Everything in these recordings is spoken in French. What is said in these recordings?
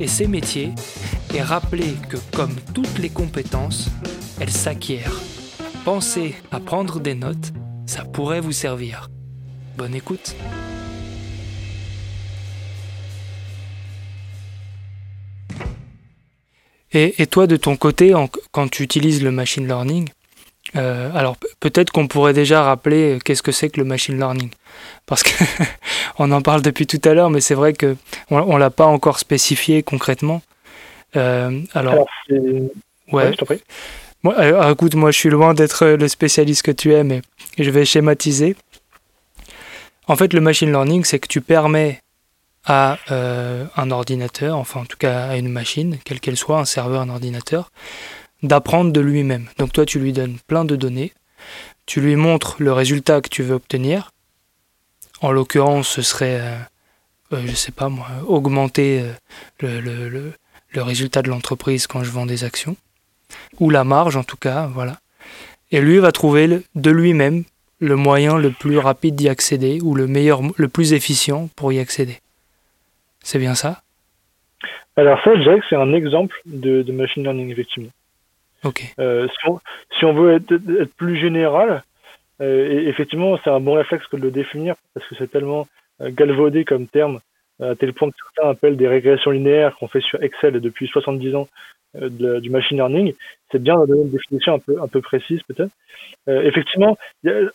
et ses métiers et rappeler que comme toutes les compétences, elles s'acquièrent. Pensez à prendre des notes, ça pourrait vous servir. Bonne écoute. Et, toi, de ton côté, quand tu utilises le machine learning, euh, alors peut-être qu'on pourrait déjà rappeler qu'est-ce que c'est que le machine learning, parce que on en parle depuis tout à l'heure, mais c'est vrai que on, l'a pas encore spécifié concrètement. Euh, alors, ouais, je t'en prie. Moi, écoute, moi je suis loin d'être le spécialiste que tu es, mais je vais schématiser. En fait, le machine learning, c'est que tu permets à euh, un ordinateur, enfin en tout cas à une machine, quelle qu'elle soit, un serveur, un ordinateur, d'apprendre de lui-même. Donc toi, tu lui donnes plein de données, tu lui montres le résultat que tu veux obtenir. En l'occurrence, ce serait, euh, euh, je sais pas moi, augmenter le, le résultat de l'entreprise quand je vends des actions, ou la marge en tout cas, voilà. Et lui va trouver de lui-même le moyen le plus rapide d'y accéder ou le meilleur, le plus efficient pour y accéder. C'est bien ça? Alors ça, je dirais que c'est un exemple de, machine learning, effectivement. Euh, si, on, veut être, plus général, euh, effectivement, c'est un bon réflexe que de le définir parce que c'est tellement euh, galvaudé comme terme, à tel point que certains appellent des régressions linéaires qu'on fait sur Excel depuis 70 ans du machine learning, c'est bien de donner une définition un peu, précise peut-être. Effectivement,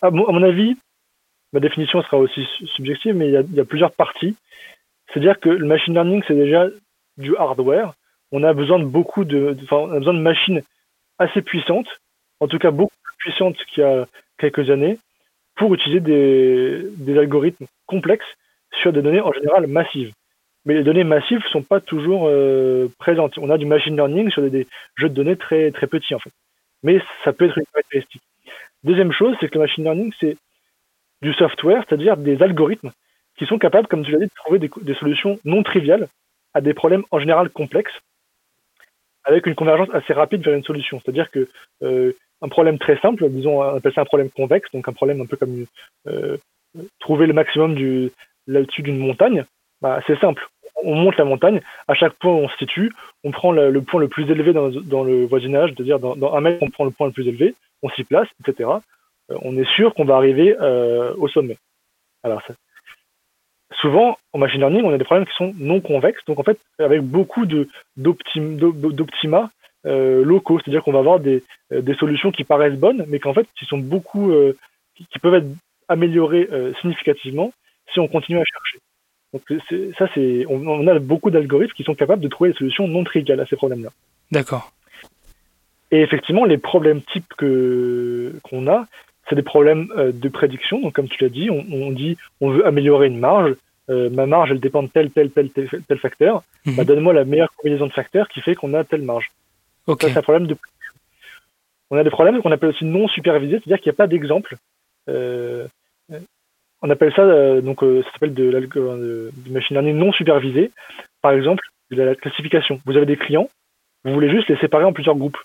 à, mon, avis, ma définition sera aussi subjective, mais il y a, plusieurs parties. C'est-à-dire que le machine learning, c'est déjà du hardware. On a besoin de beaucoup de, enfin, on a besoin de machines assez puissantes, en tout cas beaucoup plus puissantes qu'il y a quelques années, pour utiliser des, des algorithmes complexes sur des données en général massives mais les données massives ne sont pas toujours euh, présentes. On a du machine learning sur des, jeux de données très, très petits, en fait. Mais ça peut être une caractéristique. Deuxième chose, c'est que le machine learning, c'est du software, c'est-à-dire des algorithmes qui sont capables, comme tu l'as dit, de trouver des, solutions non triviales à des problèmes en général complexes, avec une convergence assez rapide vers une solution. C'est-à-dire que euh, un problème très simple, disons, on appelle ça un problème convexe, donc un problème un peu comme euh, trouver le maximum du là-dessus d'une montagne, bah, c'est simple on monte la montagne, à chaque point où on se situe, on prend le, point le plus élevé dans, le voisinage, c'est-à-dire dans, un mètre, on prend le point le plus élevé, on s'y place, etc. Euh, on est sûr qu'on va arriver euh, au sommet. Alors, souvent, en machine learning, on a des problèmes qui sont non convexes, donc en fait, avec beaucoup d'optima euh, locaux, c'est-à-dire qu'on va avoir des, solutions qui paraissent bonnes, mais qu'en fait, qui sont beaucoup, qui, peuvent être améliorées significativement si on continue à chercher. Donc ça, c'est, on, a beaucoup d'algorithmes qui sont capables de trouver des solutions non triviales à ces problèmes-là. D'accord. Et effectivement, les problèmes types que qu'on a, c'est des problèmes euh, de prédiction. Donc comme tu l'as dit, on, dit on veut améliorer une marge. Euh, ma marge, elle dépend de tel, tel, tel, tel, facteur. Mhm. Bah, donne-moi la meilleure combinaison de facteurs qui fait qu'on a telle marge. Okay. Ça, c'est un problème de On a des problèmes qu'on appelle aussi non supervisés, c'est-à-dire qu'il n'y a pas d'exemple. Euh, on appelle ça, euh, donc, ça s'appelle de, de, du machine learning non supervisé. Par exemple, de la classification. Vous avez des clients, vous voulez juste les séparer en plusieurs groupes.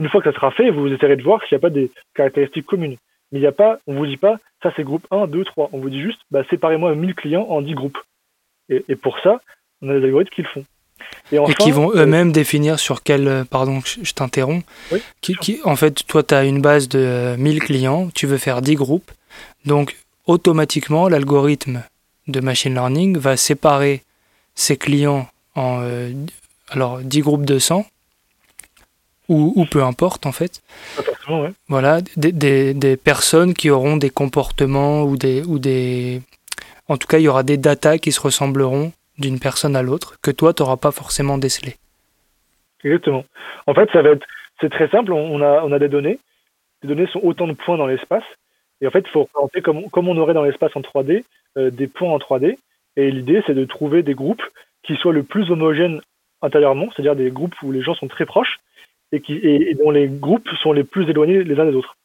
Une fois que ça sera fait, vous essayerez de voir s'il n'y a pas des caractéristiques communes. Mais il n'y a pas, on vous dit pas, ça c'est groupe 1, 2, 3. On vous dit juste, bah, séparez-moi 1000 clients en 10 groupes. Et, et, pour ça, on a des algorithmes qui le font. Et, qui vont euh, eux-mêmes définir sur quel, pardon, je t'interromps, oui, qui, qui, en fait, toi, tu as une base de 1000 clients, tu veux faire 10 groupes, donc automatiquement, l'algorithme de machine learning va séparer ses clients en euh, alors 10 groupes de 100 ou, peu importe en fait. Ouais. Voilà, des, des, personnes qui auront des comportements ou des, ou des... En tout cas, il y aura des datas qui se ressembleront d'une personne à l'autre que toi, tu n'auras pas forcément décelé. Exactement. En fait, ça va être... C'est très simple, on a, on a des données. Les données sont autant de points dans l'espace. Et en fait, il faut représenter comme, comme on aurait dans l'espace en 3D, euh, des points en 3D. Et l'idée, c'est de trouver des groupes qui soient le plus homogènes intérieurement, c'est-à-dire des groupes où les gens sont très proches et, qui, et, dont les groupes sont les plus éloignés les uns des autres.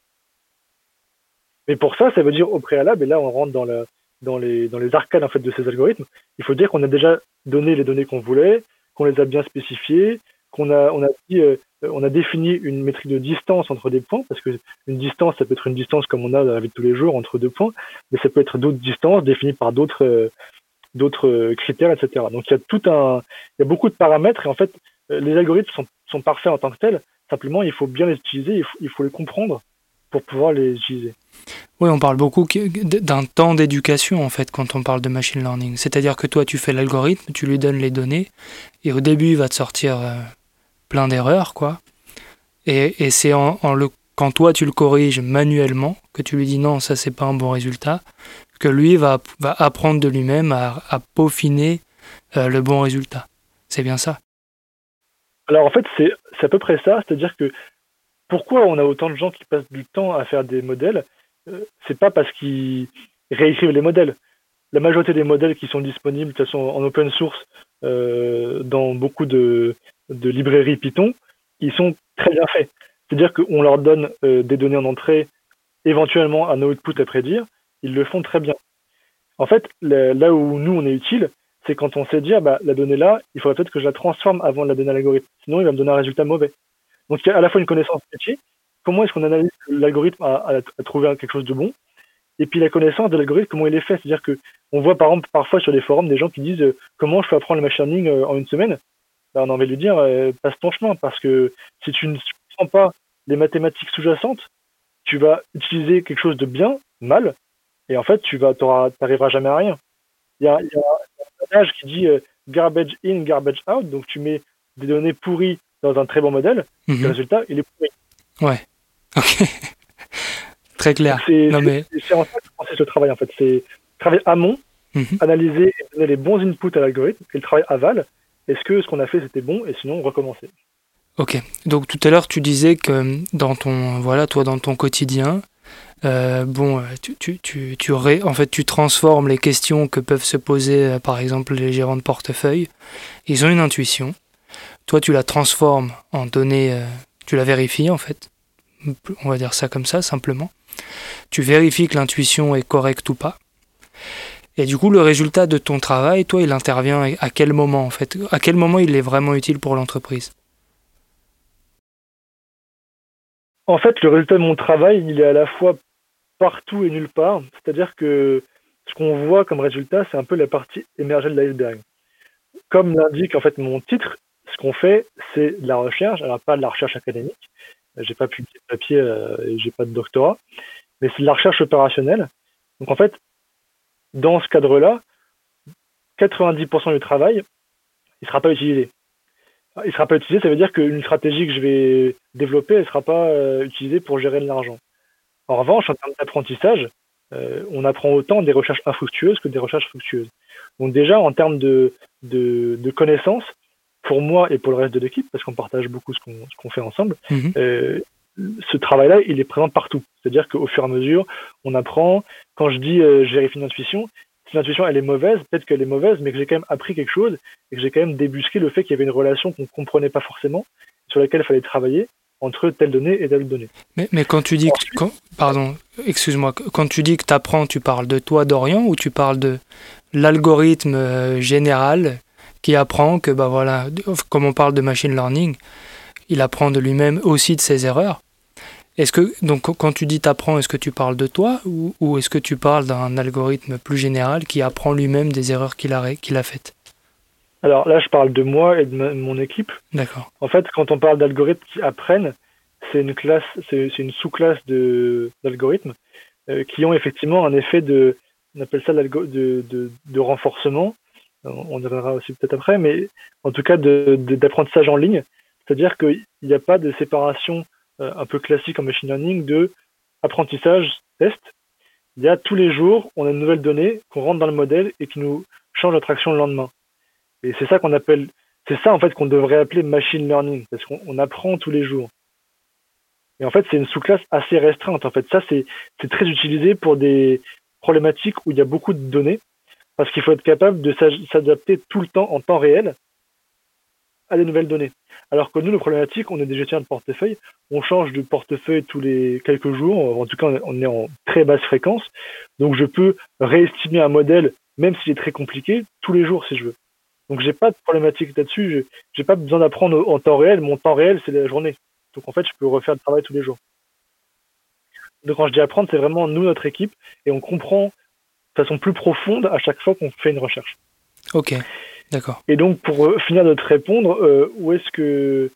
Mais pour ça, ça veut dire au préalable, et là on rentre dans, la, dans, les, dans les arcades en fait, de ces algorithmes, il faut dire qu'on a déjà donné les données qu'on voulait, qu'on les a bien spécifiées, qu'on a, on a, dit, euh, on a défini une métrique de distance entre des points, parce que une distance, ça peut être une distance comme on a dans la vie de tous les jours entre deux points, mais ça peut être d'autres distances définies par d'autres euh, euh, critères, etc. Donc il y a tout un, il y a beaucoup de paramètres et en fait les algorithmes sont sont parfaits en tant que tels. Simplement, il faut bien les utiliser, il faut, les comprendre pour pouvoir les utiliser. Oui, on parle beaucoup d'un temps d'éducation en fait quand on parle de machine learning. C'est-à-dire que toi, tu fais l'algorithme, tu lui donnes les données, et au début, il va te sortir euh, plein d'erreurs, quoi. Et, c'est en, le, quand toi, tu le corriges manuellement, que tu lui dis non, ça, c'est pas un bon résultat, que lui va, va apprendre de lui-même à, peaufiner euh, le bon résultat. C'est bien ça alors en fait, c'est à peu près ça, c'est-à-dire que pourquoi on a autant de gens qui passent du temps à faire des modèles euh, C'est pas parce qu'ils réécrivent les modèles. La majorité des modèles qui sont disponibles, de toute façon, en open source, euh, dans beaucoup de, de, librairies Python, ils sont très bien faits. C'est-à-dire qu'on leur donne euh, des données en entrée, éventuellement un output à prédire, ils le font très bien. En fait, là où nous, on est utile, c'est quand on sait dire, bah, la donnée là, il faudrait peut-être que je la transforme avant de la donner à l'algorithme. Sinon, il va me donner un résultat mauvais. Donc, il y a à la fois une connaissance métier, comment est-ce qu'on analyse l'algorithme à, trouver quelque chose de bon, et puis la connaissance de l'algorithme, comment il est fait. C'est-à-dire que on voit par exemple parfois sur les forums des gens qui disent euh, comment je peux apprendre le machine learning euh, en une semaine. Bah, on a envie de lui dire euh, passe ton chemin parce que si tu ne comprends pas les mathématiques sous-jacentes, tu vas utiliser quelque chose de bien, mal, et en fait tu vas t'arriveras jamais à rien. Il y a, qui dit euh, garbage in, garbage out. Donc tu mets des données pourries dans un très bon modèle, et le mhm. résultat, il est pourri. Ouais. Ok. très clair. C'est mais... en ça que ce travail en fait. C'est travailler amont, mhm. analyser et donner les bons inputs à l'algorithme, et le travail aval. Est-ce que ce qu'on a fait c'était bon? Et sinon recommencer. Ok. Donc tout à l'heure tu disais que dans ton voilà toi dans ton quotidien, euh, bon, euh, tu, en fait, tu transformes les questions que peuvent se poser, euh, par exemple, les gérants de portefeuille. Ils ont une intuition. Toi, tu la transformes en données, tu la vérifies, en fait. On va dire ça comme ça, simplement. Tu vérifies que l'intuition est correcte ou pas. Et du coup, le résultat de ton travail, toi, il intervient à quel moment, en fait? À quel moment il est vraiment utile pour l'entreprise? En fait, le résultat de mon travail, il est à la fois partout et nulle part. C'est-à-dire que ce qu'on voit comme résultat, c'est un peu la partie émergée de l'iceberg. Comme l'indique en fait mon titre, ce qu'on fait, c'est de la recherche, alors pas de la recherche académique. J'ai pas publié de papier euh, et j'ai pas de doctorat, mais c'est de la recherche opérationnelle. Donc en fait, dans ce cadre-là, 90% du travail, il sera pas utilisé. Il sera pas utilisé, ça veut dire qu'une stratégie que je vais développer, elle sera pas euh, utilisée pour gérer de l'argent. En revanche, en termes d'apprentissage, euh, on apprend autant des recherches infructueuses que des recherches fructueuses. Donc déjà, en termes de, de, connaissances, pour moi et pour le reste de l'équipe, parce qu'on partage beaucoup ce qu'on fait ensemble, mhm. euh, ce travail-là, il est présent partout. C'est-à-dire qu'au fur et à mesure, on apprend. Quand je dis euh, je vérifie une intuition, si l'intuition elle est mauvaise, peut-être qu'elle est mauvaise, mais que j'ai quand même appris quelque chose et que j'ai quand même débusqué le fait qu'il y avait une relation qu'on ne comprenait pas forcément, sur laquelle il fallait travailler entre telle donnée et telle donnée. Mais, mais quand tu dis que, pardon, excuse-moi, quand tu dis que tu apprends, tu parles de toi, Dorian, ou tu parles de l'algorithme euh, général qui apprend que, bah voilà, comme on parle de machine learning, il apprend de lui-même aussi de ses erreurs? Est-ce que, donc, quand tu dis t'apprends, est-ce que tu parles de toi ou, ou est-ce que tu parles d'un algorithme plus général qui apprend lui-même des erreurs qu'il a, qu'il a faites? Alors là, je parle de moi et de, mon équipe. D'accord. En fait, quand on parle d'algorithmes qui apprennent, c'est une classe, c'est une sous-classe d'algorithmes euh, qui ont effectivement un effet de, on appelle ça de, de, de renforcement. On y reviendra aussi peut-être après, mais en tout cas d'apprentissage en ligne. C'est-à-dire qu'il n'y a pas de séparation un peu classique en machine learning de apprentissage, test. Il y a tous les jours, on a une nouvelle donnée qu'on rentre dans le modèle et qui nous change notre action le lendemain. Et c'est ça qu'on appelle, c'est ça en fait qu'on devrait appeler machine learning, parce qu'on apprend tous les jours. Et en fait, c'est une sous-classe assez restreinte. En fait, ça, c'est très utilisé pour des problématiques où il y a beaucoup de données, parce qu'il faut être capable de s'adapter tout le temps en temps réel à des nouvelles données. Alors que nous, nos problématiques, on est des gestionnaires de portefeuille, on change de portefeuille tous les quelques jours, en tout cas on est en très basse fréquence, donc je peux réestimer un modèle, même s'il est très compliqué, tous les jours si je veux. Donc j'ai pas de problématique là-dessus, j'ai pas besoin d'apprendre en temps réel, mon temps réel c'est la journée. Donc en fait je peux refaire le travail tous les jours. Donc quand je dis apprendre, c'est vraiment nous, notre équipe, et on comprend de façon plus profonde à chaque fois qu'on fait une recherche. Ok. D'accord. Et donc, pour euh, finir de te répondre, euh, où est-ce que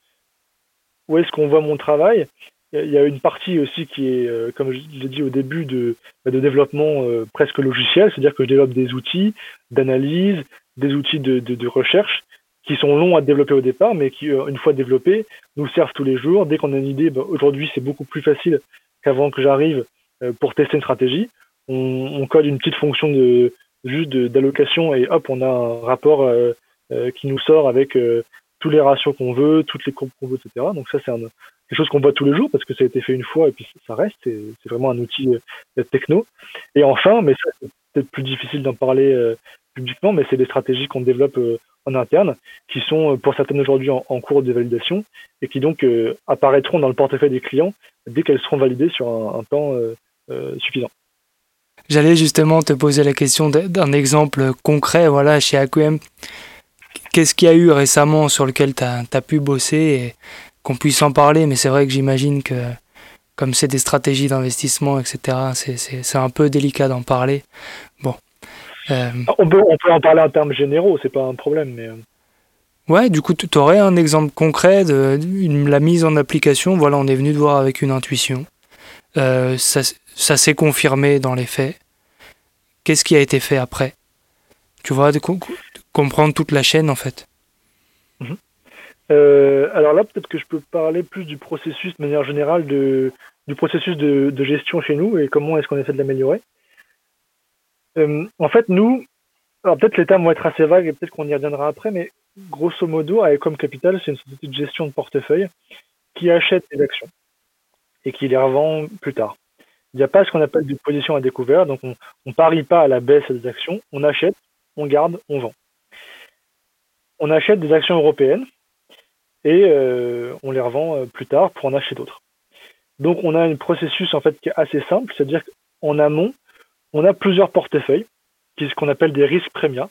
où est-ce qu'on voit mon travail? Il y a une partie aussi qui est, euh, comme je l'ai dit au début, de, bah, développement presque logiciel, c'est-à-dire que je développe des outils d'analyse, des outils de, recherche qui sont longs à développer au départ, mais qui, une fois développés, nous servent tous les jours. Dès qu'on a une idée, bah, aujourd'hui c'est beaucoup plus facile qu'avant que j'arrive pour tester une stratégie. On code une petite fonction de, juste d'allocation et hop, on a un rapport euh, euh, qui nous sort avec euh, tous les ratios qu'on veut, toutes les courbes qu'on veut, etc. Donc ça, c'est quelque chose qu'on voit tous les jours parce que ça a été fait une fois et puis ça reste. C'est vraiment un outil techno. Et enfin, mais ça, c'est peut-être plus difficile d'en parler publiquement, mais c'est des stratégies qu'on développe en interne, qui sont pour certaines aujourd'hui en, cours de validation et qui donc apparaîtront dans le portefeuille des clients dès qu'elles seront validées sur un, un temps suffisant. J'allais justement te poser la question d'un exemple concret voilà, chez AQM. Qu'est-ce qu'il y a eu récemment sur lequel tu as, pu bosser et qu'on puisse en parler? Mais c'est vrai que j'imagine que comme c'est des stratégies d'investissement, etc., c'est un peu délicat d'en parler. Bon. Euh, on, peut, on, peut, en parler en termes généraux, c'est pas un problème. Mais... Euh. Ouais, du coup, tu aurais un exemple concret de la mise en application. Voilà, on est venu te voir avec une intuition. Euh, ça, ça s'est confirmé dans les faits. Qu'est-ce qui a été fait après? Tu vois, de, comprendre toute la chaîne en fait. Mhm. Euh, alors là, peut-être que je peux parler plus du processus de manière générale, du processus de, gestion chez nous et comment est-ce qu'on essaie de l'améliorer. Euh, en fait, nous, alors peut-être les termes vont être assez vagues et peut-être qu'on y reviendra après, mais grosso modo, comme Capital, c'est une société de gestion de portefeuille qui achète des actions et qui les revend plus tard. Il n'y a pas ce qu'on appelle des positions à découvert, donc on ne parie pas à la baisse des actions, on achète, on garde, on vend. On achète des actions européennes et euh, on les revend euh, plus tard pour en acheter d'autres. Donc on a un processus en fait qui est assez simple, c'est-à-dire qu'en amont, on a plusieurs portefeuilles, qui ce qu'on appelle des risques prémiats,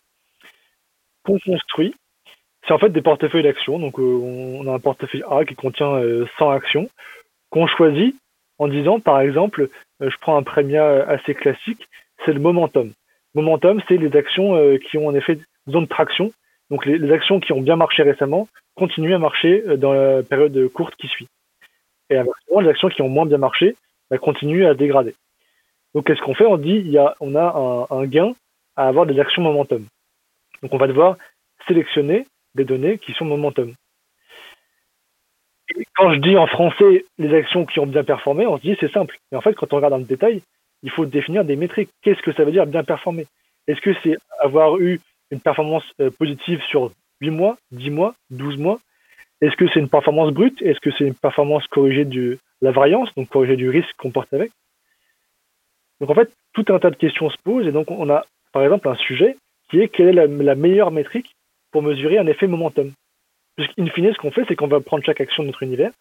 qu'on construit. C'est en fait des portefeuilles d'actions, donc euh, on a un portefeuille A qui contient 100 actions qu'on choisit en disant, par exemple, euh, je prends un prémia assez classique, c'est le momentum. Momentum, c'est les actions euh, qui ont en effet zone de traction. Donc les, actions qui ont bien marché récemment continuent à marcher euh, dans la période courte qui suit. Et inversement, les actions qui ont moins bien marché bah, continuent à dégrader. Donc qu'est-ce qu'on fait? On dit il y a, on a un gain à avoir des actions momentum. Donc on va devoir sélectionner des données qui sont momentum quand je dis en français les actions qui ont bien performé, on se dit c'est simple. Mais en fait, quand on regarde dans le détail, il faut définir des métriques. Qu'est-ce que ça veut dire bien performer? Est-ce que c'est avoir eu une performance euh, positive sur 8 mois, 10 mois, 12 mois? Est-ce que c'est une performance brute? Est-ce que c'est une performance corrigée de la variance, donc corrigée du risque qu'on porte avec? Donc en fait, tout un tas de questions se posent. Et donc on a par exemple un sujet qui est quelle est la, la meilleure métrique pour mesurer un effet momentum? Puisqu'in fine, ce qu'on fait, c'est qu'on va prendre chaque action de notre univers,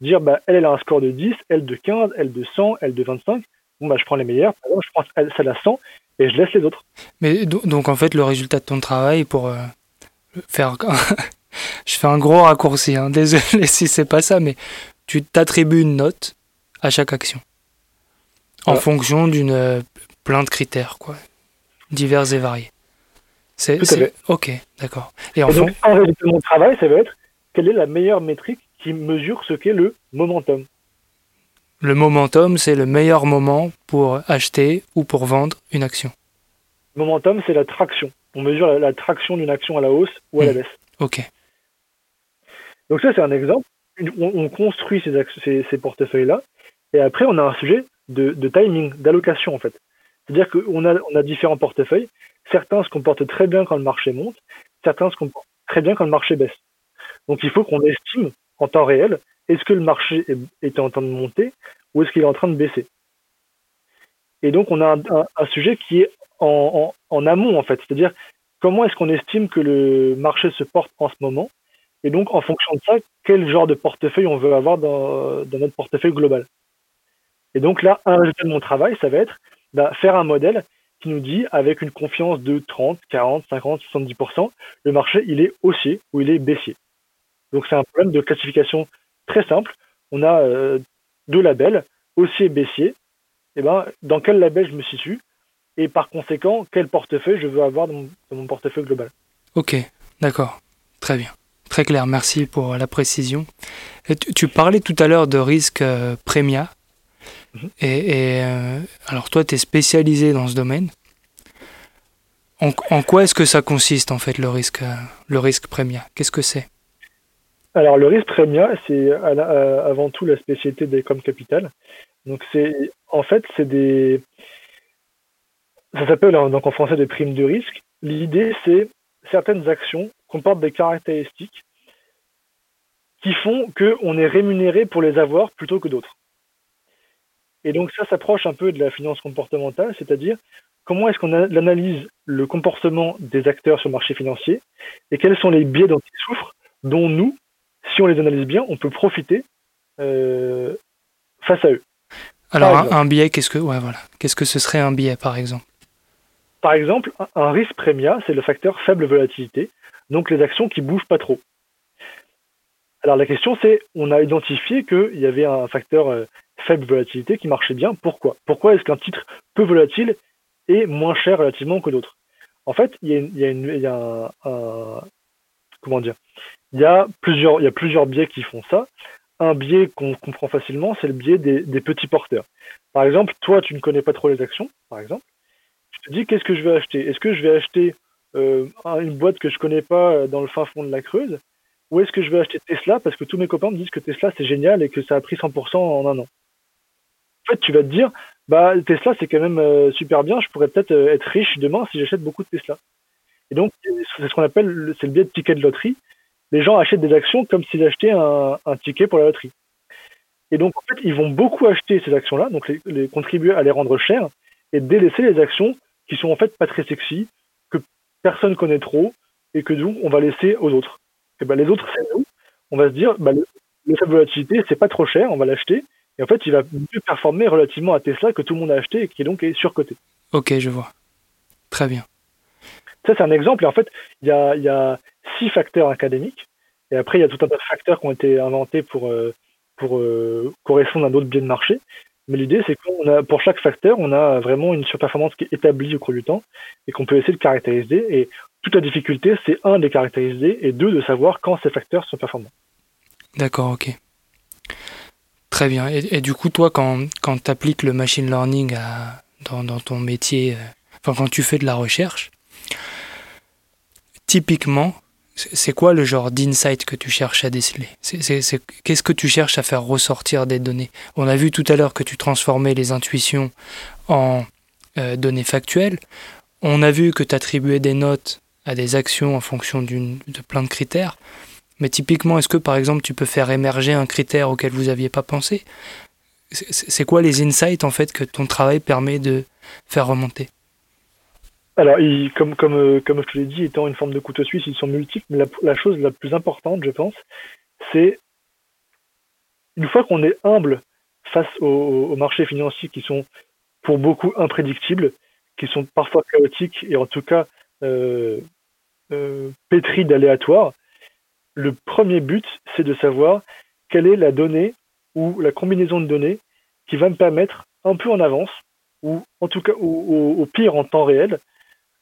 dire, bah, elle, elle a un score de 10, elle de 15, elle de 100, elle de 25. Bon, bah, je prends les meilleures, par exemple, je prends celle à 100 et je laisse les autres. Mais donc, en fait, le résultat de ton travail, pour euh, faire. je fais un gros raccourci, hein. désolé si c'est pas ça, mais tu t'attribues une note à chaque action. En fonction d'une euh, plein de critères, quoi. Divers et variés. C'est, Ok, d'accord. Et, en donc, en réalité, mon travail, ça va être quelle est la meilleure métrique qui mesure ce qu'est le momentum. Le momentum, c'est le meilleur moment pour acheter ou pour vendre une action. Le momentum, c'est la traction. On mesure la, traction d'une action à la hausse ou à la hmm. baisse. Ok. Donc ça, c'est un exemple. On, construit ces, ces, portefeuilles-là, et après, on a un sujet de, de timing, d'allocation en fait. C'est-à-dire qu'on a, on a différents portefeuilles. Certains se comportent très bien quand le marché monte, certains se comportent très bien quand le marché baisse. Donc il faut qu'on estime en temps réel, est-ce que le marché est, en train de monter ou est-ce qu'il est en train de baisser Et donc on a un, sujet qui est en, amont en fait, c'est-à-dire comment est-ce qu'on estime que le marché se porte en ce moment et donc en fonction de ça, quel genre de portefeuille on veut avoir dans, notre portefeuille global. Et donc là, un résultat de mon travail, ça va être bah, faire un modèle nous dit avec une confiance de 30, 40, 50, 70%, le marché il est haussier ou il est baissier. Donc c'est un problème de classification très simple. On a euh, deux labels, haussier et baissier. Et eh ben, dans quel label je me situe et par conséquent, quel portefeuille je veux avoir dans mon, portefeuille global? Ok, d'accord. Très bien. Très clair, merci pour la précision. tu, parlais tout à l'heure de risque euh, prémia. Mhm. Et, euh, alors toi, tu es spécialisé dans ce domaine. En, quoi est-ce que ça consiste en fait le risque, le risque prémia Qu'est-ce que c'est? Alors le risque premia, c'est avant tout la spécialité des com capital. Donc c'est en fait c'est des ça s'appelle hein, donc en français des primes de risque. L'idée c'est certaines actions comportent des caractéristiques qui font qu'on est rémunéré pour les avoir plutôt que d'autres. Et donc ça s'approche un peu de la finance comportementale, c'est-à-dire comment est-ce qu'on analyse le comportement des acteurs sur le marché financier et quels sont les biais dont ils souffrent, dont nous, si on les analyse bien, on peut profiter euh, face à eux. Alors un, biais, qu'est-ce que ouais, voilà. Qu'est-ce que ce serait un biais par exemple? Par exemple, un, risque prémia, c'est le facteur faible volatilité, donc les actions qui bougent pas trop. Alors la question c'est, on a identifié qu'il y avait un facteur euh, faible volatilité qui marchait bien. Pourquoi? Pourquoi est-ce qu'un titre peu volatile est moins cher relativement que d'autres? En fait, il y a, plusieurs, il biais qui font ça. Un biais qu'on comprend facilement, c'est le biais des, petits porteurs. Par exemple, toi, tu ne connais pas trop les actions, par exemple. Tu te dis, qu'est-ce que je vais acheter? Est-ce que je vais acheter euh, une boîte que je connais pas euh, dans le fin fond de la Creuse? Ou est-ce que je vais acheter Tesla parce que tous mes copains me disent que Tesla c'est génial et que ça a pris 100% en un an? En fait, tu vas te dire, bah Tesla c'est quand même euh, super bien, je pourrais peut-être être riche demain si j'achète beaucoup de Tesla. Et donc, c'est ce qu'on appelle, c'est le biais de ticket de loterie les gens achètent des actions comme s'ils achetaient un, ticket pour la loterie. Et donc, en fait, ils vont beaucoup acheter ces actions-là, donc les, contribuer à les rendre chères et délaisser les actions qui sont en fait pas très sexy, que personne connaît trop et que nous, on va laisser aux autres. Et ben, les autres, c'est nous. On va se dire, bah, le, faible volatilité, c'est pas trop cher, on va l'acheter. Et en fait, il va mieux performer relativement à Tesla que tout le monde a acheté et qui donc est surcoté. Ok, je vois. Très bien. Ça, c'est un exemple. Et en fait, il y a, six facteurs académiques. Et après, il y a tout un tas de facteurs qui ont été inventés pour, euh, pour euh, correspondre à d'autres biais de marché. Mais l'idée, c'est qu'on a, pour chaque facteur, on a vraiment une surperformance qui est établie au cours du temps et qu'on peut essayer de caractériser. Et toute la difficulté, c'est un, de les caractériser et deux, de savoir quand ces facteurs sont performants. D'accord, ok. Très bien. Et, du coup, toi, quand, quand tu appliques le machine learning dans, dans, ton métier, euh, enfin, quand tu fais de la recherche, typiquement, c'est quoi le genre d'insight que tu cherches à déceler? Qu'est-ce que tu cherches à faire ressortir des données? On a vu tout à l'heure que tu transformais les intuitions en euh, données factuelles. On a vu que tu attribuais des notes à des actions en fonction de plein de critères. Mais typiquement, est-ce que par exemple tu peux faire émerger un critère auquel vous n'aviez pas pensé? C'est quoi les insights en fait que ton travail permet de faire remonter? Alors, comme, comme, euh, comme je te l'ai dit, étant une forme de couteau suisse, ils sont multiples, mais la, chose la plus importante, je pense, c'est une fois qu'on est humble face aux, marchés financiers qui sont pour beaucoup imprédictibles, qui sont parfois chaotiques et en tout cas euh, euh, pétris d'aléatoires, le premier but, c'est de savoir quelle est la donnée ou la combinaison de données qui va me permettre un peu en avance, ou en tout cas au pire en temps réel,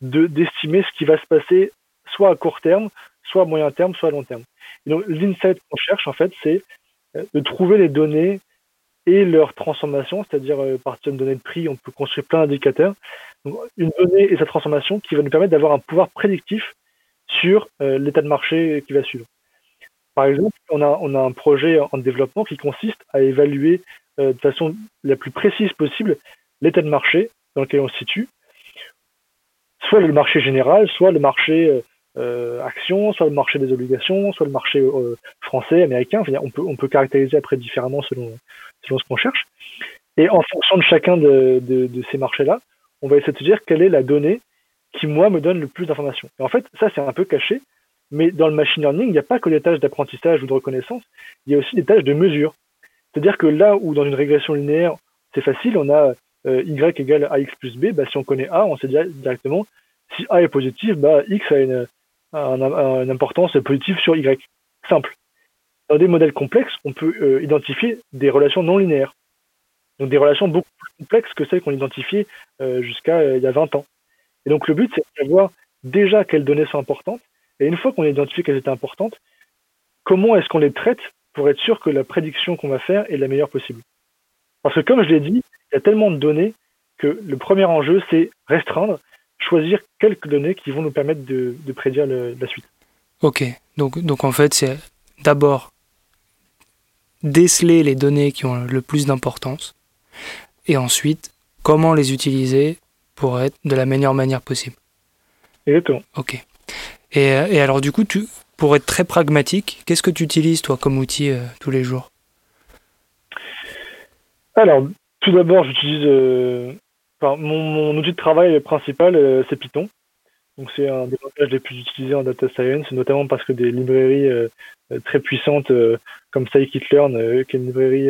d'estimer ce qui va se passer soit à court terme, soit à moyen terme, soit à long terme. Et donc l'insight qu'on cherche en fait, c'est euh, de trouver les données et leur transformation, c'est-à-dire euh, partir de données de prix, on peut construire plein d'indicateurs. Une donnée et sa transformation qui va nous permettre d'avoir un pouvoir prédictif sur euh, l'état de marché qui va suivre. Par exemple, on a, a un projet en développement qui consiste à évaluer de façon la plus précise possible l'état de marché dans lequel on se situe, soit le marché général, soit le marché euh, action, soit le marché des obligations, soit le marché euh, français, américain. on, peut, on peut caractériser après différemment selon, selon ce qu'on cherche. Et en fonction de chacun de, de, de ces marchés-là, on va essayer de se dire quelle est la donnée qui, moi, me donne le plus d'informations. Et en fait, ça, c'est un peu caché, mais dans le machine learning, il n'y a pas que des tâches d'apprentissage ou de reconnaissance, il y a aussi des tâches de mesure. C'est-à-dire que là où dans une régression linéaire, c'est facile, on a euh, y égale ax plus b, bah, si on connaît a, on sait directement si a est positif, bah, x a une, une importance positive sur y. Simple. Dans des modèles complexes, on peut euh, identifier des relations non linéaires. Donc des relations beaucoup plus complexes que celles qu'on identifiait euh, jusqu'à euh, il y a 20 ans. Et donc le but, c'est de savoir déjà quelles données sont importantes, et une fois qu'on a identifié qu'elles étaient importantes, comment est-ce qu'on les traite pour être sûr que la prédiction qu'on va faire est la meilleure possible? Parce que comme je l'ai dit, il y a tellement de données que le premier enjeu, c'est restreindre choisir quelques données qui vont nous permettre de, prédire la suite. Ok, donc, donc en fait, c'est d'abord déceler les données qui ont le plus d'importance et ensuite comment les utiliser pour être de la meilleure manière possible. Exactement. Ok. Et, et alors du coup, tu, pour être très pragmatique, qu'est-ce que tu utilises toi comme outil euh, tous les jours? Alors, tout d'abord, j'utilise euh, mon, outil de travail principal, euh, c'est Python. Donc c'est un des langages les plus utilisés en data science, notamment parce que des librairies euh, euh, très puissantes comme scikit-learn, qui est une librairie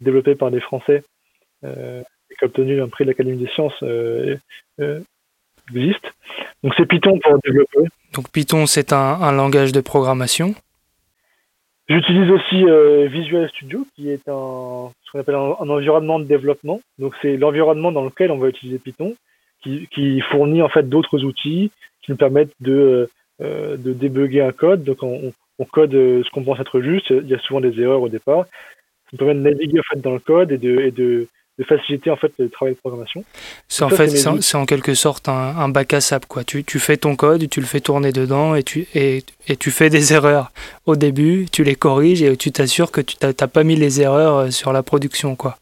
développée par des Français et qui a obtenu un prix de l'Académie des sciences, existe. Donc c'est Python pour développer. Donc Python, c'est un langage de programmation J'utilise aussi euh, Visual Studio, qui est un, ce qu'on appelle un, environnement de développement. Donc c'est l'environnement dans lequel on va utiliser Python, qui, qui fournit en fait d'autres outils qui nous permettent de, euh, de débugger un code. Donc on, on code euh, ce qu'on pense être juste. Il y a souvent des erreurs au départ. Ça nous permet de naviguer en fait dans le code et de, et de de faciliter en fait le travail de programmation. C'est en fait c'est en, quelque sorte un, bac à sable quoi. Tu, tu, fais ton code, tu le fais tourner dedans et tu et, et, tu fais des erreurs au début, tu les corriges et tu t'assures que tu n'as pas mis les erreurs euh, sur la production quoi.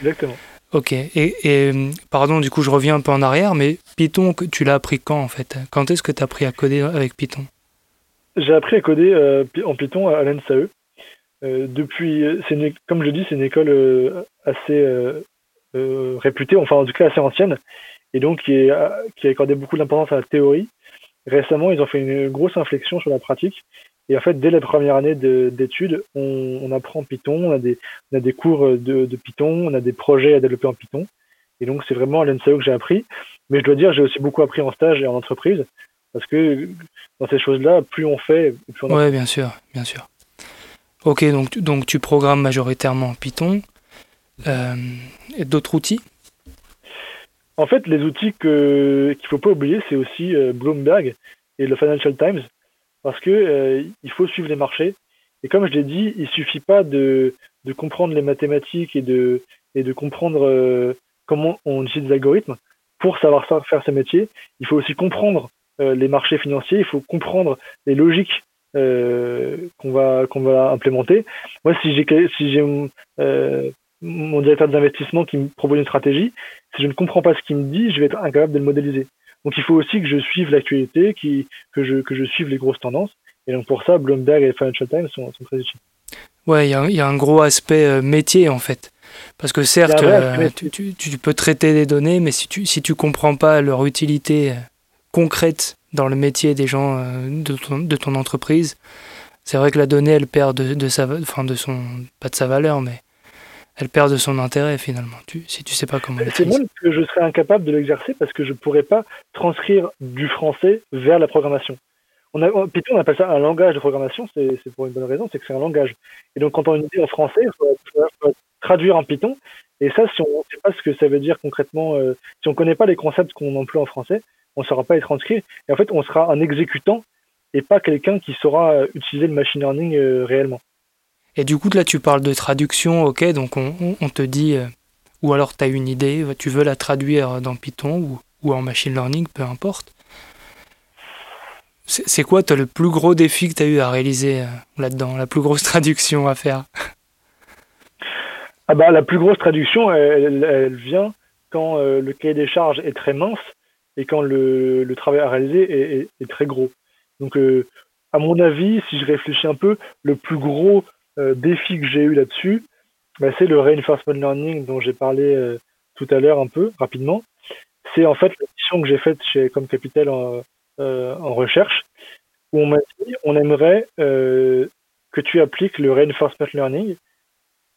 Exactement. Ok. Et, et, pardon, du coup je reviens un peu en arrière, mais Python, tu l'as appris quand en fait? Quand est-ce que tu as appris à coder avec Python? J'ai appris à coder euh, en Python à l'NSAE. Euh, depuis, c'est comme je dis, c'est une école euh, assez euh, réputée, enfin en tout cas assez ancienne, et donc qui, est, qui a accordé beaucoup d'importance à la théorie. Récemment, ils ont fait une grosse inflexion sur la pratique. Et en fait, dès la première année d'études, on, on, apprend Python, on a des, on a des cours de, de, Python, on a des projets à développer en Python. Et donc, c'est vraiment à l'NCO que j'ai appris. Mais je dois dire, j'ai aussi beaucoup appris en stage et en entreprise. Parce que dans ces choses-là, plus on fait, plus on apprend. Oui, bien sûr, bien sûr. Ok, donc, donc tu programmes majoritairement en Python. Euh, et d'autres outils? En fait, les outils qu'il ne faut pas oublier, c'est aussi euh, Bloomberg et le Financial Times, parce que euh, il faut suivre les marchés. Et comme je l'ai dit, il suffit pas de, de, comprendre les mathématiques et de, et de comprendre comment on utilise des algorithmes pour savoir faire ce métier. Il faut aussi comprendre les marchés financiers, il faut comprendre les logiques euh, qu'on va qu'on va implémenter. Moi, si j'ai si j'ai euh, mon directeur d'investissement qui me propose une stratégie, si je ne comprends pas ce qu'il me dit, je vais être incapable de le modéliser. Donc il faut aussi que je suive l'actualité, que je que je suive les grosses tendances. Et donc pour ça, Bloomberg et Financial Times sont, sont très utiles. Ouais, il y, y, a un gros aspect euh, métier en fait. Parce que certes, tu, tu, tu, peux traiter des données, mais si tu si tu comprends pas leur utilité concrète dans le métier des gens euh, de ton, de ton entreprise, c'est vrai que la donnée, elle perd de, de, sa, enfin de son, pas de sa valeur, mais elle perd de son intérêt finalement, tu, si tu sais pas comment C'est moi que je serais incapable de l'exercer parce que je pourrais pas transcrire du français vers la programmation. On a, Python, on appelle ça un langage de programmation, c'est pour une bonne raison, c'est que c'est un langage. Et donc quand on a une idée en français, il faut, traduire en Python. Et ça, si on ne sait pas ce que ça veut dire concrètement, euh, si on ne connaît pas les concepts qu'on emploie en français, on ne saura pas être transcrit. Et en fait, on sera un exécutant et pas quelqu'un qui saura euh, utiliser le machine learning euh, réellement. Et du coup, là, tu parles de traduction, ok, donc on, te dit, euh, ou alors tu as une idée, tu veux la traduire dans Python ou, ou en machine learning, peu importe. C'est quoi, toi, le plus gros défi que tu as eu à réaliser là-dedans, la plus grosse traduction à faire? Ah bah, La plus grosse traduction, elle, vient quand le cahier des charges est très mince et quand le, travail à réaliser est, très gros. Donc, à mon avis, si je réfléchis un peu, le plus gros défi que j'ai eu là-dessus, bah, c'est le reinforcement learning dont j'ai parlé tout à l'heure un peu rapidement. C'est en fait la mission que j'ai faite chez Comme Capital en, euh, en recherche, où on m'a dit on aimerait euh, que tu appliques le reinforcement learning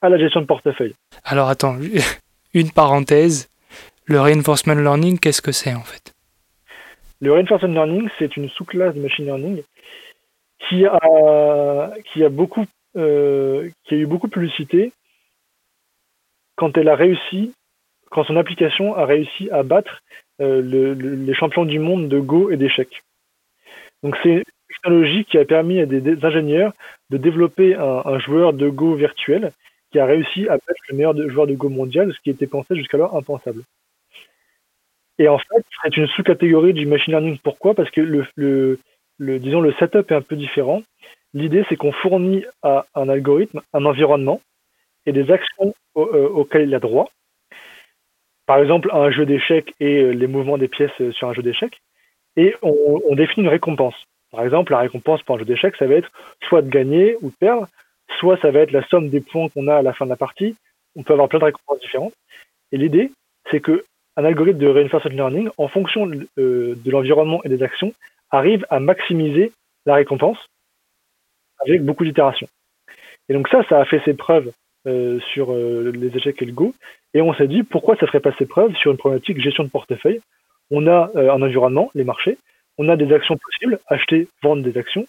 à la gestion de portefeuille. Alors attends, une parenthèse. Le reinforcement learning, qu'est-ce que c'est en fait? Le reinforcement learning, c'est une sous-classe de machine learning qui a, qui a beaucoup, euh, qui a eu beaucoup de publicité quand elle a réussi quand son application a réussi à battre euh, les champions du monde de Go et d'échecs. Donc c'est une technologie qui a permis à des, ingénieurs de développer un, joueur de Go virtuel qui a réussi à battre le meilleur joueur de Go mondial, ce qui était pensé jusqu'alors impensable. Et en fait, c'est une sous-catégorie du machine learning. Pourquoi? Parce que le, disons, le setup est un peu différent. L'idée, c'est qu'on fournit à un algorithme un environnement et des actions euh, auxquelles il a droit par exemple un jeu d'échecs et euh, les mouvements des pièces euh, sur un jeu d'échecs, et on, définit une récompense. Par exemple, la récompense pour un jeu d'échecs, ça va être soit de gagner ou de perdre, soit ça va être la somme des points qu'on a à la fin de la partie. On peut avoir plein de récompenses différentes. Et l'idée, c'est que un algorithme de reinforcement learning, en fonction euh, de l'environnement et des actions, arrive à maximiser la récompense avec beaucoup d'itérations. Et donc ça, ça a fait ses preuves sur les échecs et le Go. Et on s'est dit, pourquoi ça ferait pas ses preuves sur une problématique gestion de portefeuille? On a euh, un environnement, les marchés, on a des actions possibles, acheter, vendre des actions,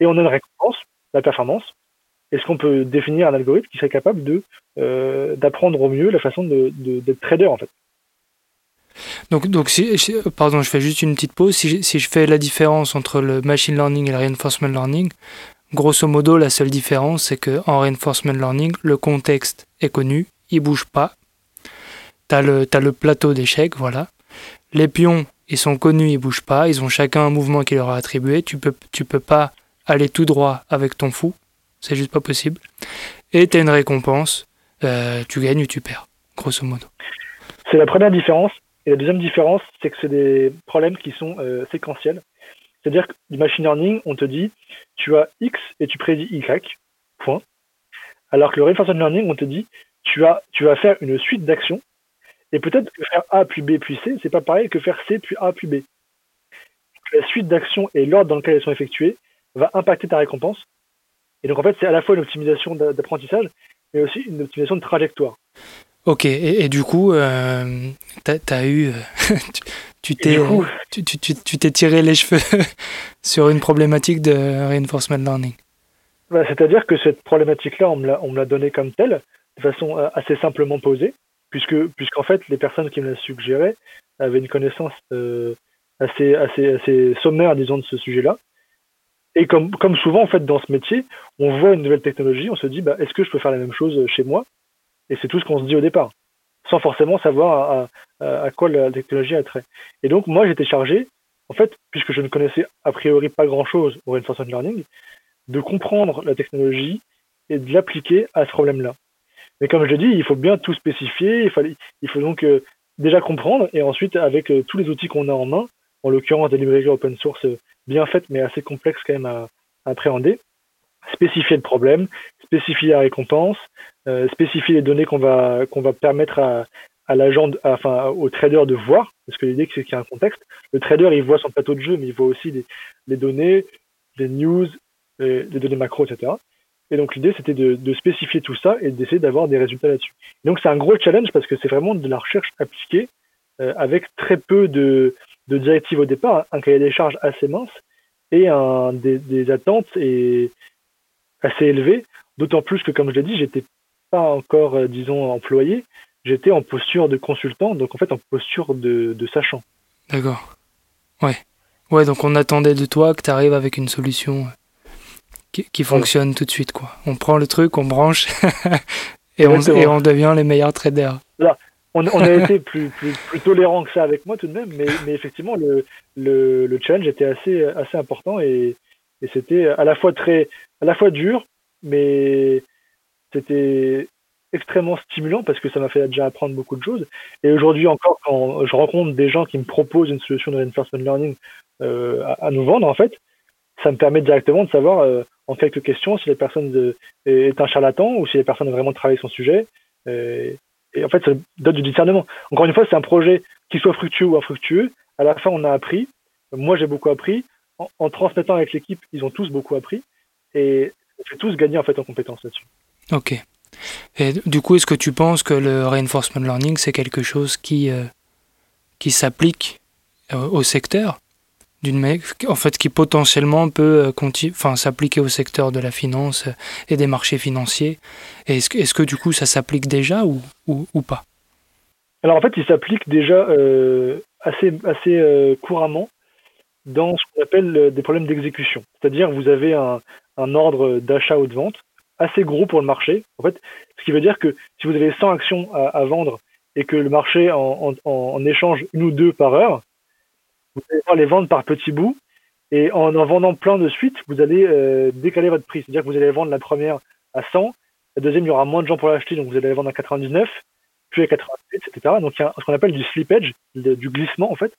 et on a une récompense, la performance. Est-ce qu'on peut définir un algorithme qui serait capable de euh, d'apprendre au mieux la façon d'être de, trader en fait? Donc, donc pardon, je fais juste une petite pause. Si je, fais la différence entre le machine learning et le reinforcement learning, grosso modo, la seule différence, c'est qu'en reinforcement learning, le contexte est connu, il bouge pas, le, as le plateau d'échecs, voilà. Les pions, ils sont connus, ils bougent pas, ils ont chacun un mouvement qui leur a attribué. Tu peux, tu peux pas aller tout droit avec ton fou, c'est juste pas possible. Et tu as une récompense, euh, tu gagnes ou tu perds, grosso modo. C'est la première différence. Et la deuxième différence, c'est que c'est des problèmes qui sont euh, séquentiels. C'est-à-dire que du machine learning, on te dit, tu as X et tu prédis Y, point. Alors que le reinforcement learning, on te dit, tu, as, tu vas faire une suite d'actions et peut-être que faire A puis B puis C, c'est pas pareil que faire C puis A puis B. La suite d'actions et l'ordre dans lequel elles sont effectuées va impacter ta récompense. Et donc en fait, c'est à la fois une optimisation d'apprentissage, mais aussi une optimisation de trajectoire. Ok, et, du coup, euh, tu as eu. tu t'es tu, tu, tu, t'es tiré les cheveux sur une problématique de reinforcement learning. Bah, c'est-à-dire que cette problématique-là, on me l'a donnée comme telle, de façon euh, assez simplement posée puisque puisqu'en fait les personnes qui me l'a suggéré avaient une connaissance euh, assez assez assez sommaire disons de ce sujet-là et comme comme souvent en fait dans ce métier on voit une nouvelle technologie on se dit bah est-ce que je peux faire la même chose chez moi? Et c'est tout ce qu'on se dit au départ sans forcément savoir à, quoi la technologie a trait et donc moi j'étais chargé en fait puisque je ne connaissais a priori pas grand chose au reinforcement learning de comprendre la technologie et de l'appliquer à ce problème là mais comme je l'ai dit, il faut bien tout spécifier. Il, il faut donc euh, déjà comprendre et ensuite, avec euh, tous les outils qu'on a en main, en l'occurrence des librairies open source bien faites mais assez complexes quand même à, appréhender, spécifier le problème, spécifier la récompense, euh, spécifier les données qu'on va va permettre à, à l'agent, enfin au trader de voir, parce que l'idée c'est qu'il y a un contexte. Le trader il voit son plateau de jeu, mais il voit aussi les, données, les news, les, les données macro, etc. Et donc l'idée, c'était de, spécifier tout ça et d'essayer d'avoir des résultats là-dessus. Donc c'est un gros challenge parce que c'est vraiment de la recherche appliquée euh, avec très peu de, directives au départ, un cahier des charges assez mince et un, des, attentes assez élevées. D'autant plus que, comme je l'ai dit, j'étais pas encore, euh, disons, employé. J'étais en posture de consultant, donc en fait en posture de, de sachant. D'accord. Ouais. Ouais, donc on attendait de toi que tu arrives avec une solution qui, fonctionne tout de suite. Quoi. On prend le truc, on branche et, on, et on devient les meilleurs traders. on, a été plus, plus, plus tolérant que ça avec moi tout de même, mais, mais effectivement, le, le, le, challenge était assez, assez important et, et c'était à la fois très, à la fois dur, mais c'était extrêmement stimulant parce que ça m'a fait déjà apprendre beaucoup de choses. Et aujourd'hui encore, quand je rencontre des gens qui me proposent une solution de reinforcement learning euh, à, nous vendre, en fait, ça me permet directement de savoir euh, en quelques questions si la personne de, est un charlatan ou si la personne a vraiment travaillé son sujet. Et, et en fait, ça donne du discernement. Encore une fois, c'est un projet qui soit fructueux ou infructueux. À la fin, on a appris. Moi, j'ai beaucoup appris. En, en transmettant avec l'équipe, ils ont tous beaucoup appris. Et on fait tous gagner en fait en compétences là-dessus. Ok. Et du coup, est-ce que tu penses que le reinforcement learning, c'est quelque chose qui, euh, qui s'applique euh, au secteur d'une en fait qui potentiellement peut euh, s'appliquer au secteur de la finance et des marchés financiers? Est-ce que, est-ce que du coup ça s'applique déjà ou, ou, ou pas? Alors en fait il s'applique déjà assez assez couramment dans ce qu'on appelle des problèmes d'exécution c'est-à-dire vous avez un, ordre d'achat ou de vente assez gros pour le marché. En fait, ce qui veut dire que si vous avez 100 actions à, vendre et que le marché en, échange une ou deux par heure, vous allez pouvoir les vendre par petits bouts. Et en en vendant plein de suite, vous allez euh, décaler votre prix. C'est-à-dire que vous allez vendre la première à 100, la deuxième, il y aura moins de gens pour l'acheter, donc vous allez la vendre à 99, puis à 88, etc. Donc il y a ce qu'on appelle du slippage, du glissement en fait,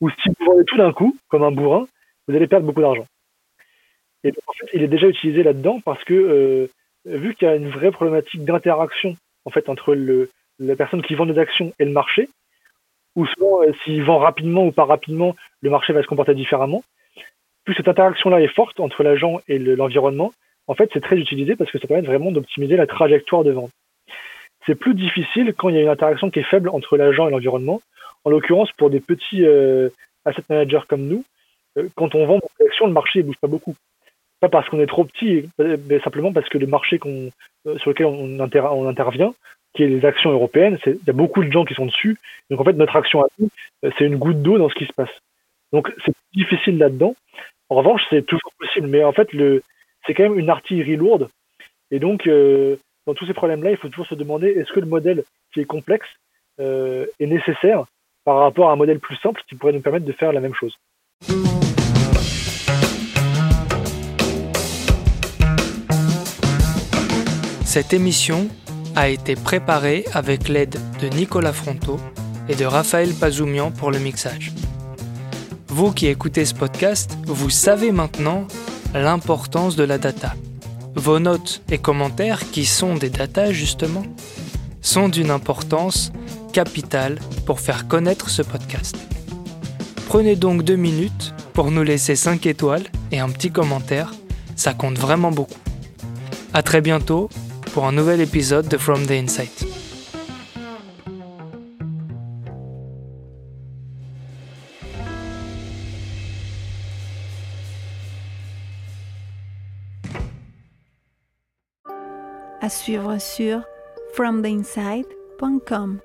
où si vous vendez tout d'un coup, comme un bourrin, vous allez perdre beaucoup d'argent. Et en fait, il est déjà utilisé là-dedans parce que euh, vu qu'il y a une vraie problématique d'interaction en fait entre la personne qui vend des actions et le marché, ou souvent euh, s'il vend rapidement ou pas rapidement, le marché va se comporter différemment. Plus cette interaction-là est forte entre l'agent et l'environnement, en fait, c'est très utilisé parce que ça permet vraiment d'optimiser la trajectoire de vente. C'est plus difficile quand il y a une interaction qui est faible entre l'agent et l'environnement. En l'occurrence, pour des petits euh, asset managers comme nous, euh, quand on vend des actions, le marché ne bouge pas beaucoup pas parce qu'on est trop petit, mais simplement parce que le marché euh, sur lequel on, intervient, qui est les actions européennes, il y a beaucoup de gens qui sont dessus. Donc en fait, notre action à nous, c'est une goutte d'eau dans ce qui se passe. Donc c'est difficile là-dedans. En revanche, c'est toujours possible, mais en fait, c'est quand même une artillerie lourde. Et donc, dans tous ces problèmes-là, il faut toujours se demander est-ce que le modèle qui est complexe est nécessaire par rapport à un modèle plus simple qui pourrait nous permettre de faire la même chose. Cette émission a été préparée avec l'aide de Nicolas Fronto et de Raphaël Pazoumian pour le mixage. Vous qui écoutez ce podcast, vous savez maintenant l'importance de la data. Vos notes et commentaires, qui sont des data justement, sont d'une importance capitale pour faire connaître ce podcast. Prenez donc deux minutes pour nous laisser 5 étoiles et un petit commentaire, ça compte vraiment beaucoup. A très bientôt pour un nouvel épisode de From the Insight. À suivre sur fromtheinside.com.